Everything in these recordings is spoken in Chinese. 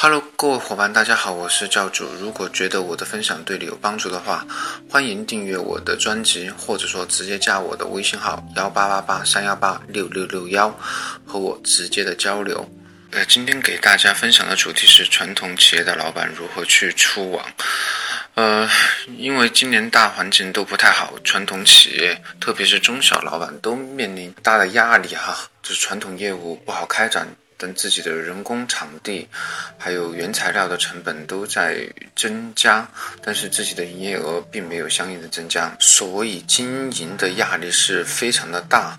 Hello，各位伙伴，大家好，我是教主。如果觉得我的分享对你有帮助的话，欢迎订阅我的专辑，或者说直接加我的微信号幺八八八三幺八六六六幺，和我直接的交流。呃，今天给大家分享的主题是传统企业的老板如何去出网。呃，因为今年大环境都不太好，传统企业，特别是中小老板都面临大的压力哈，就是传统业务不好开展。等自己的人工、场地，还有原材料的成本都在增加，但是自己的营业额并没有相应的增加，所以经营的压力是非常的大。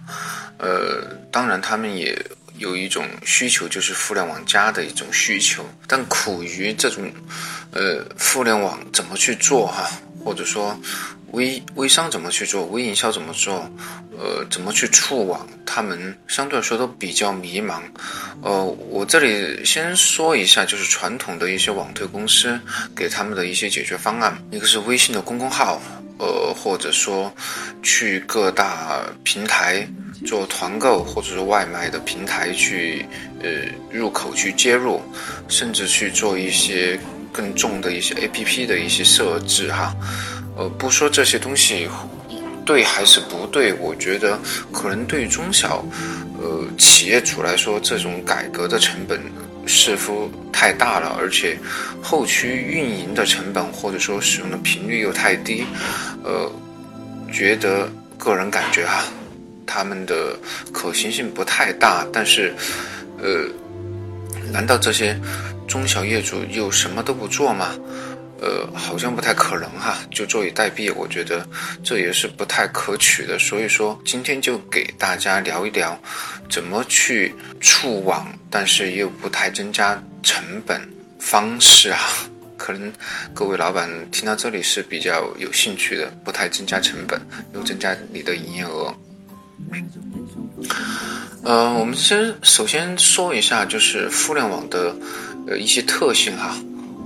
呃，当然他们也有一种需求，就是互联网加的一种需求，但苦于这种，呃，互联网怎么去做哈，或者说。微微商怎么去做？微营销怎么做？呃，怎么去触网？他们相对来说都比较迷茫。呃，我这里先说一下，就是传统的一些网推公司给他们的一些解决方案。一个是微信的公众号，呃，或者说去各大平台做团购，或者是外卖的平台去呃入口去接入，甚至去做一些更重的一些 APP 的一些设置哈。呃，不说这些东西对还是不对，我觉得可能对中小呃企业主来说，这种改革的成本似乎太大了，而且后期运营的成本或者说使用的频率又太低，呃，觉得个人感觉哈，他们的可行性不太大。但是，呃，难道这些中小业主又什么都不做吗？呃，好像不太可能哈，就坐以待毙，我觉得这也是不太可取的。所以说，今天就给大家聊一聊，怎么去触网，但是又不太增加成本方式啊。可能各位老板听到这里是比较有兴趣的，不太增加成本，又增加你的营业额。呃，我们先首先说一下，就是互联网的呃一些特性哈。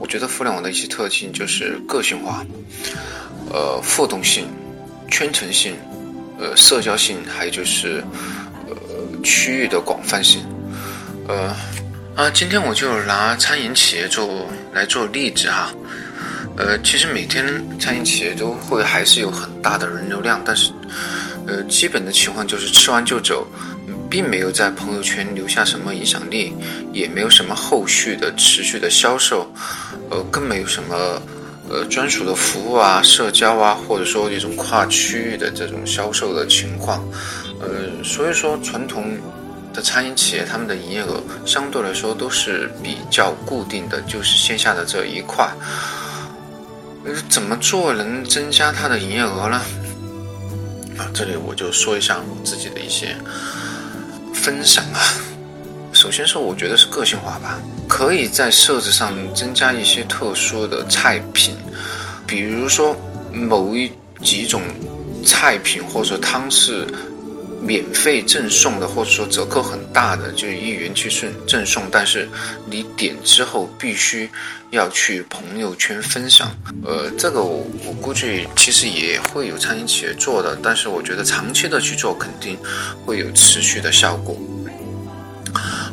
我觉得互联网的一些特性就是个性化，呃，互动性、圈层性，呃，社交性，还有就是呃区域的广泛性。呃啊，今天我就拿餐饮企业做来做例子哈。呃，其实每天餐饮企业都会还是有很大的人流量，但是呃，基本的情况就是吃完就走。并没有在朋友圈留下什么影响力，也没有什么后续的持续的销售，呃，更没有什么呃专属的服务啊、社交啊，或者说一种跨区域的这种销售的情况，呃，所以说传统的餐饮企业他们的营业额相对来说都是比较固定的，就是线下的这一块，呃，怎么做能增加它的营业额呢？啊，这里我就说一下我自己的一些。分享啊，首先是，我觉得是个性化吧，可以在设置上增加一些特殊的菜品，比如说某一几种菜品或者汤是免费赠送的，或者说折扣很大的，就一元去送赠送，但是你点之后必须要去朋友圈分享。呃，这个我我估计其实也会有餐饮企业做的，但是我觉得长期的去做肯定会有持续的效果。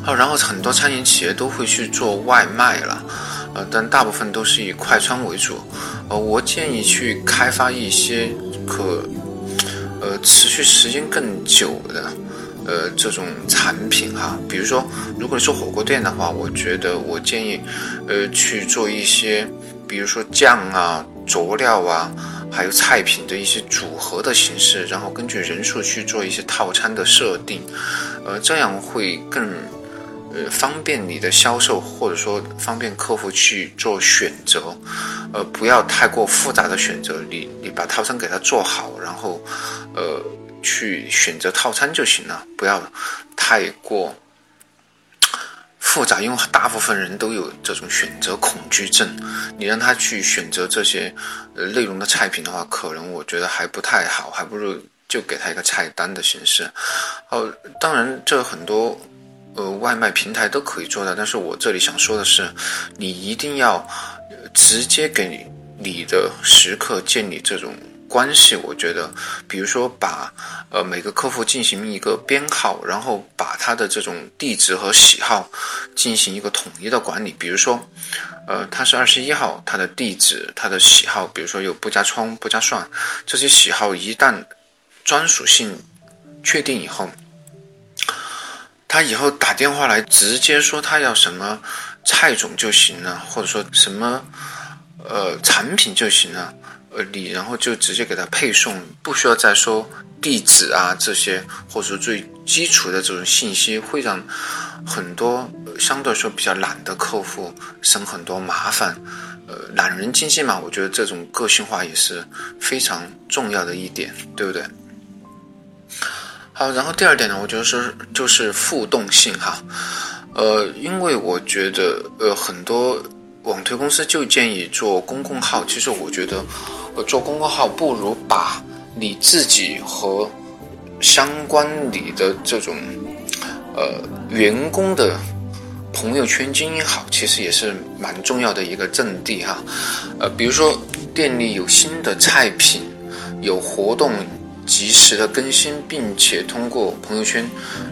好，然后很多餐饮企业都会去做外卖了，呃，但大部分都是以快餐为主。呃，我建议去开发一些可，呃，持续时间更久的，呃，这种产品哈。比如说，如果你是火锅店的话，我觉得我建议，呃，去做一些，比如说酱啊、佐料啊，还有菜品的一些组合的形式，然后根据人数去做一些套餐的设定，呃，这样会更。呃，方便你的销售，或者说方便客户去做选择，呃，不要太过复杂的选择，你你把套餐给他做好，然后，呃，去选择套餐就行了，不要太过复杂，因为大部分人都有这种选择恐惧症，你让他去选择这些呃内容的菜品的话，可能我觉得还不太好，还不如就给他一个菜单的形式。哦，当然这很多。呃，外卖平台都可以做到，但是我这里想说的是，你一定要直接给你的食客建立这种关系，我觉得，比如说把呃每个客户进行一个编号，然后把他的这种地址和喜好进行一个统一的管理。比如说，呃，他是二十一号，他的地址、他的喜好，比如说有不加葱、不加蒜这些喜好，一旦专属性确定以后，他以后打电话来直接说他要什么菜种就行了，或者说什么呃产品就行了。呃，你然后就直接给他配送，不需要再说地址啊这些，或者说最基础的这种信息，会让很多相对来说比较懒的客户省很多麻烦。呃，懒人经济嘛，我觉得这种个性化也是非常重要的一点，对不对？好，然后第二点呢，我觉得是就是互动性哈。呃，因为我觉得呃很多网推公司就建议做公共号，其实我觉得。呃，做公众号不如把你自己和相关你的这种呃员工的朋友圈经营好，其实也是蛮重要的一个阵地哈。呃，比如说店里有新的菜品，有活动。及时的更新，并且通过朋友圈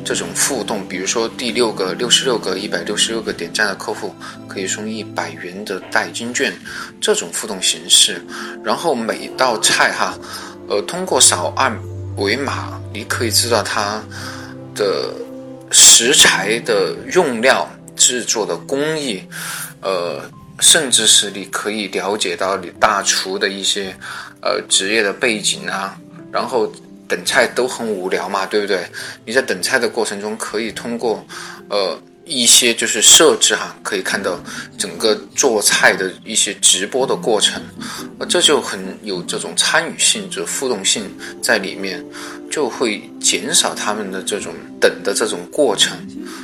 这种互动，比如说第六个、六十六个、一百六十六个点赞的客户可以送一百元的代金券，这种互动形式。然后每道菜哈，呃，通过扫二维码，你可以知道它的食材的用料、制作的工艺，呃，甚至是你可以了解到你大厨的一些呃职业的背景啊。然后等菜都很无聊嘛，对不对？你在等菜的过程中，可以通过，呃，一些就是设置哈，可以看到整个做菜的一些直播的过程，呃，这就很有这种参与性、就互动性在里面，就会减少他们的这种等的这种过程，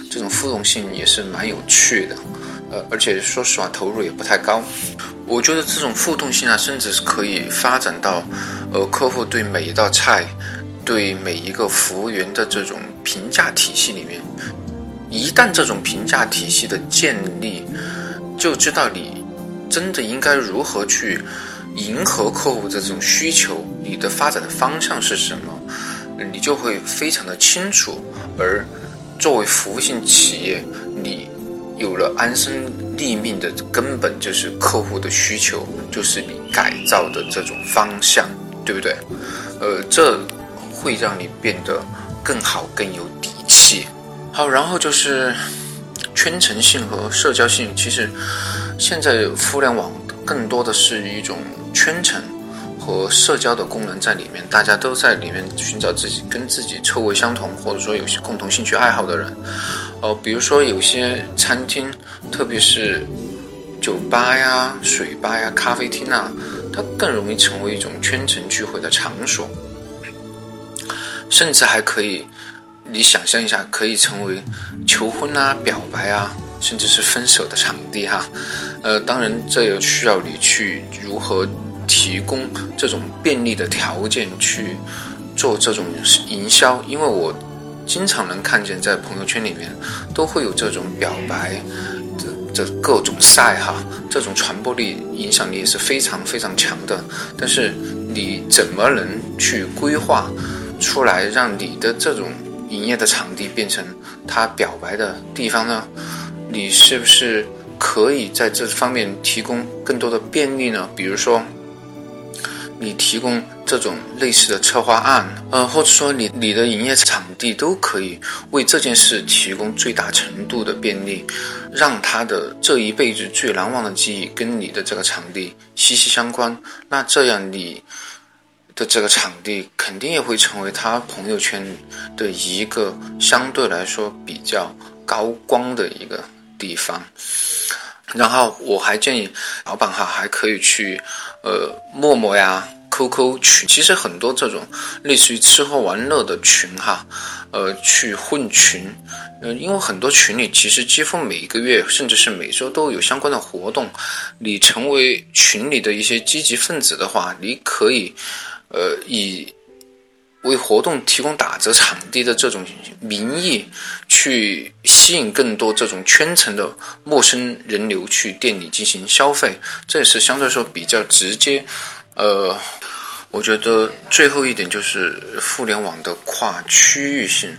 这种互动性也是蛮有趣的，呃，而且说实话，投入也不太高。我觉得这种互动性啊，甚至是可以发展到，呃，客户对每一道菜，对每一个服务员的这种评价体系里面，一旦这种评价体系的建立，就知道你真的应该如何去迎合客户的这种需求，你的发展的方向是什么，你就会非常的清楚。而作为服务性企业，你有了安身。立命的根本就是客户的需求，就是你改造的这种方向，对不对？呃，这会让你变得更好、更有底气。好，然后就是圈层性和社交性。其实现在互联网更多的是一种圈层和社交的功能在里面，大家都在里面寻找自己跟自己臭味相同，或者说有些共同兴趣爱好的人。哦，比如说有些餐厅，特别是酒吧呀、水吧呀、咖啡厅啊，它更容易成为一种圈层聚会的场所，甚至还可以，你想象一下，可以成为求婚啊、表白啊，甚至是分手的场地哈。呃，当然这也需要你去如何提供这种便利的条件去做这种营销，因为我。经常能看见在朋友圈里面都会有这种表白这这各种晒哈，这种传播力、影响力也是非常非常强的。但是你怎么能去规划出来，让你的这种营业的场地变成他表白的地方呢？你是不是可以在这方面提供更多的便利呢？比如说。你提供这种类似的策划案，呃，或者说你你的营业场地都可以为这件事提供最大程度的便利，让他的这一辈子最难忘的记忆跟你的这个场地息息相关。那这样你的这个场地肯定也会成为他朋友圈的一个相对来说比较高光的一个地方。然后我还建议老板哈还可以去，呃，陌陌呀、QQ 群，其实很多这种类似于吃喝玩乐的群哈，呃，去混群，呃，因为很多群里其实几乎每个月甚至是每周都有相关的活动，你成为群里的一些积极分子的话，你可以，呃，以。为活动提供打折场地的这种名义，去吸引更多这种圈层的陌生人流去店里进行消费，这也是相对来说比较直接，呃，我觉得最后一点就是互联网的跨区域性。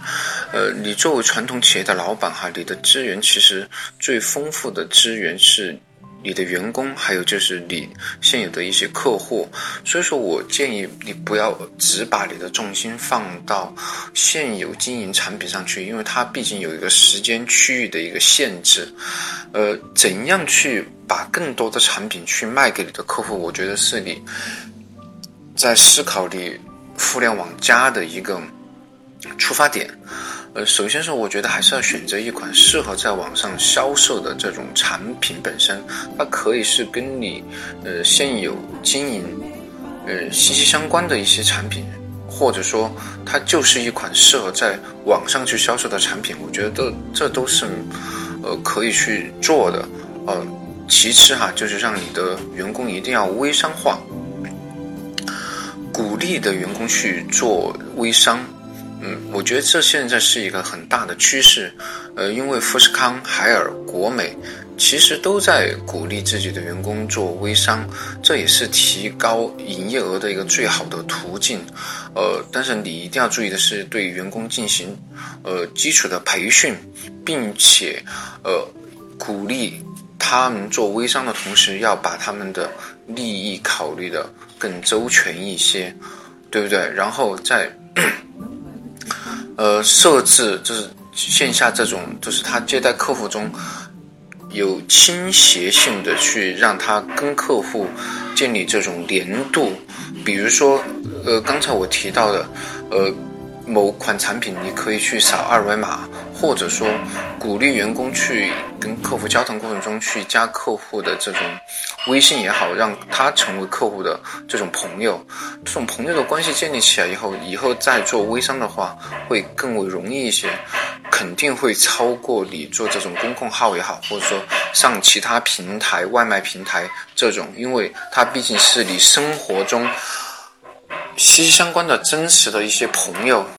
呃，你作为传统企业的老板哈，你的资源其实最丰富的资源是你的员工，还有就是你现有的一些客户。所以说我建议你不要只把你的重心放到现有经营产品上去，因为它毕竟有一个时间区域的一个限制。呃，怎样去把更多的产品去卖给你的客户？我觉得是你。在思考你互联网加的一个出发点，呃，首先是我觉得还是要选择一款适合在网上销售的这种产品本身，它可以是跟你呃现有经营呃息息相关的一些产品，或者说它就是一款适合在网上去销售的产品，我觉得这都是呃可以去做的。呃，其次哈，就是让你的员工一定要微商化。鼓励的员工去做微商，嗯，我觉得这现在是一个很大的趋势，呃，因为富士康、海尔、国美其实都在鼓励自己的员工做微商，这也是提高营业额的一个最好的途径，呃，但是你一定要注意的是，对员工进行呃基础的培训，并且呃鼓励他们做微商的同时，要把他们的利益考虑的。更周全一些，对不对？然后再，呃，设置就是线下这种，就是他接待客户中有倾斜性的去让他跟客户建立这种连度，比如说，呃，刚才我提到的，呃，某款产品你可以去扫二维码。或者说，鼓励员工去跟客户交谈过程中去加客户的这种微信也好，让他成为客户的这种朋友，这种朋友的关系建立起来以后，以后再做微商的话会更为容易一些，肯定会超过你做这种公共号也好，或者说上其他平台、外卖平台这种，因为它毕竟是你生活中息息相关的真实的一些朋友。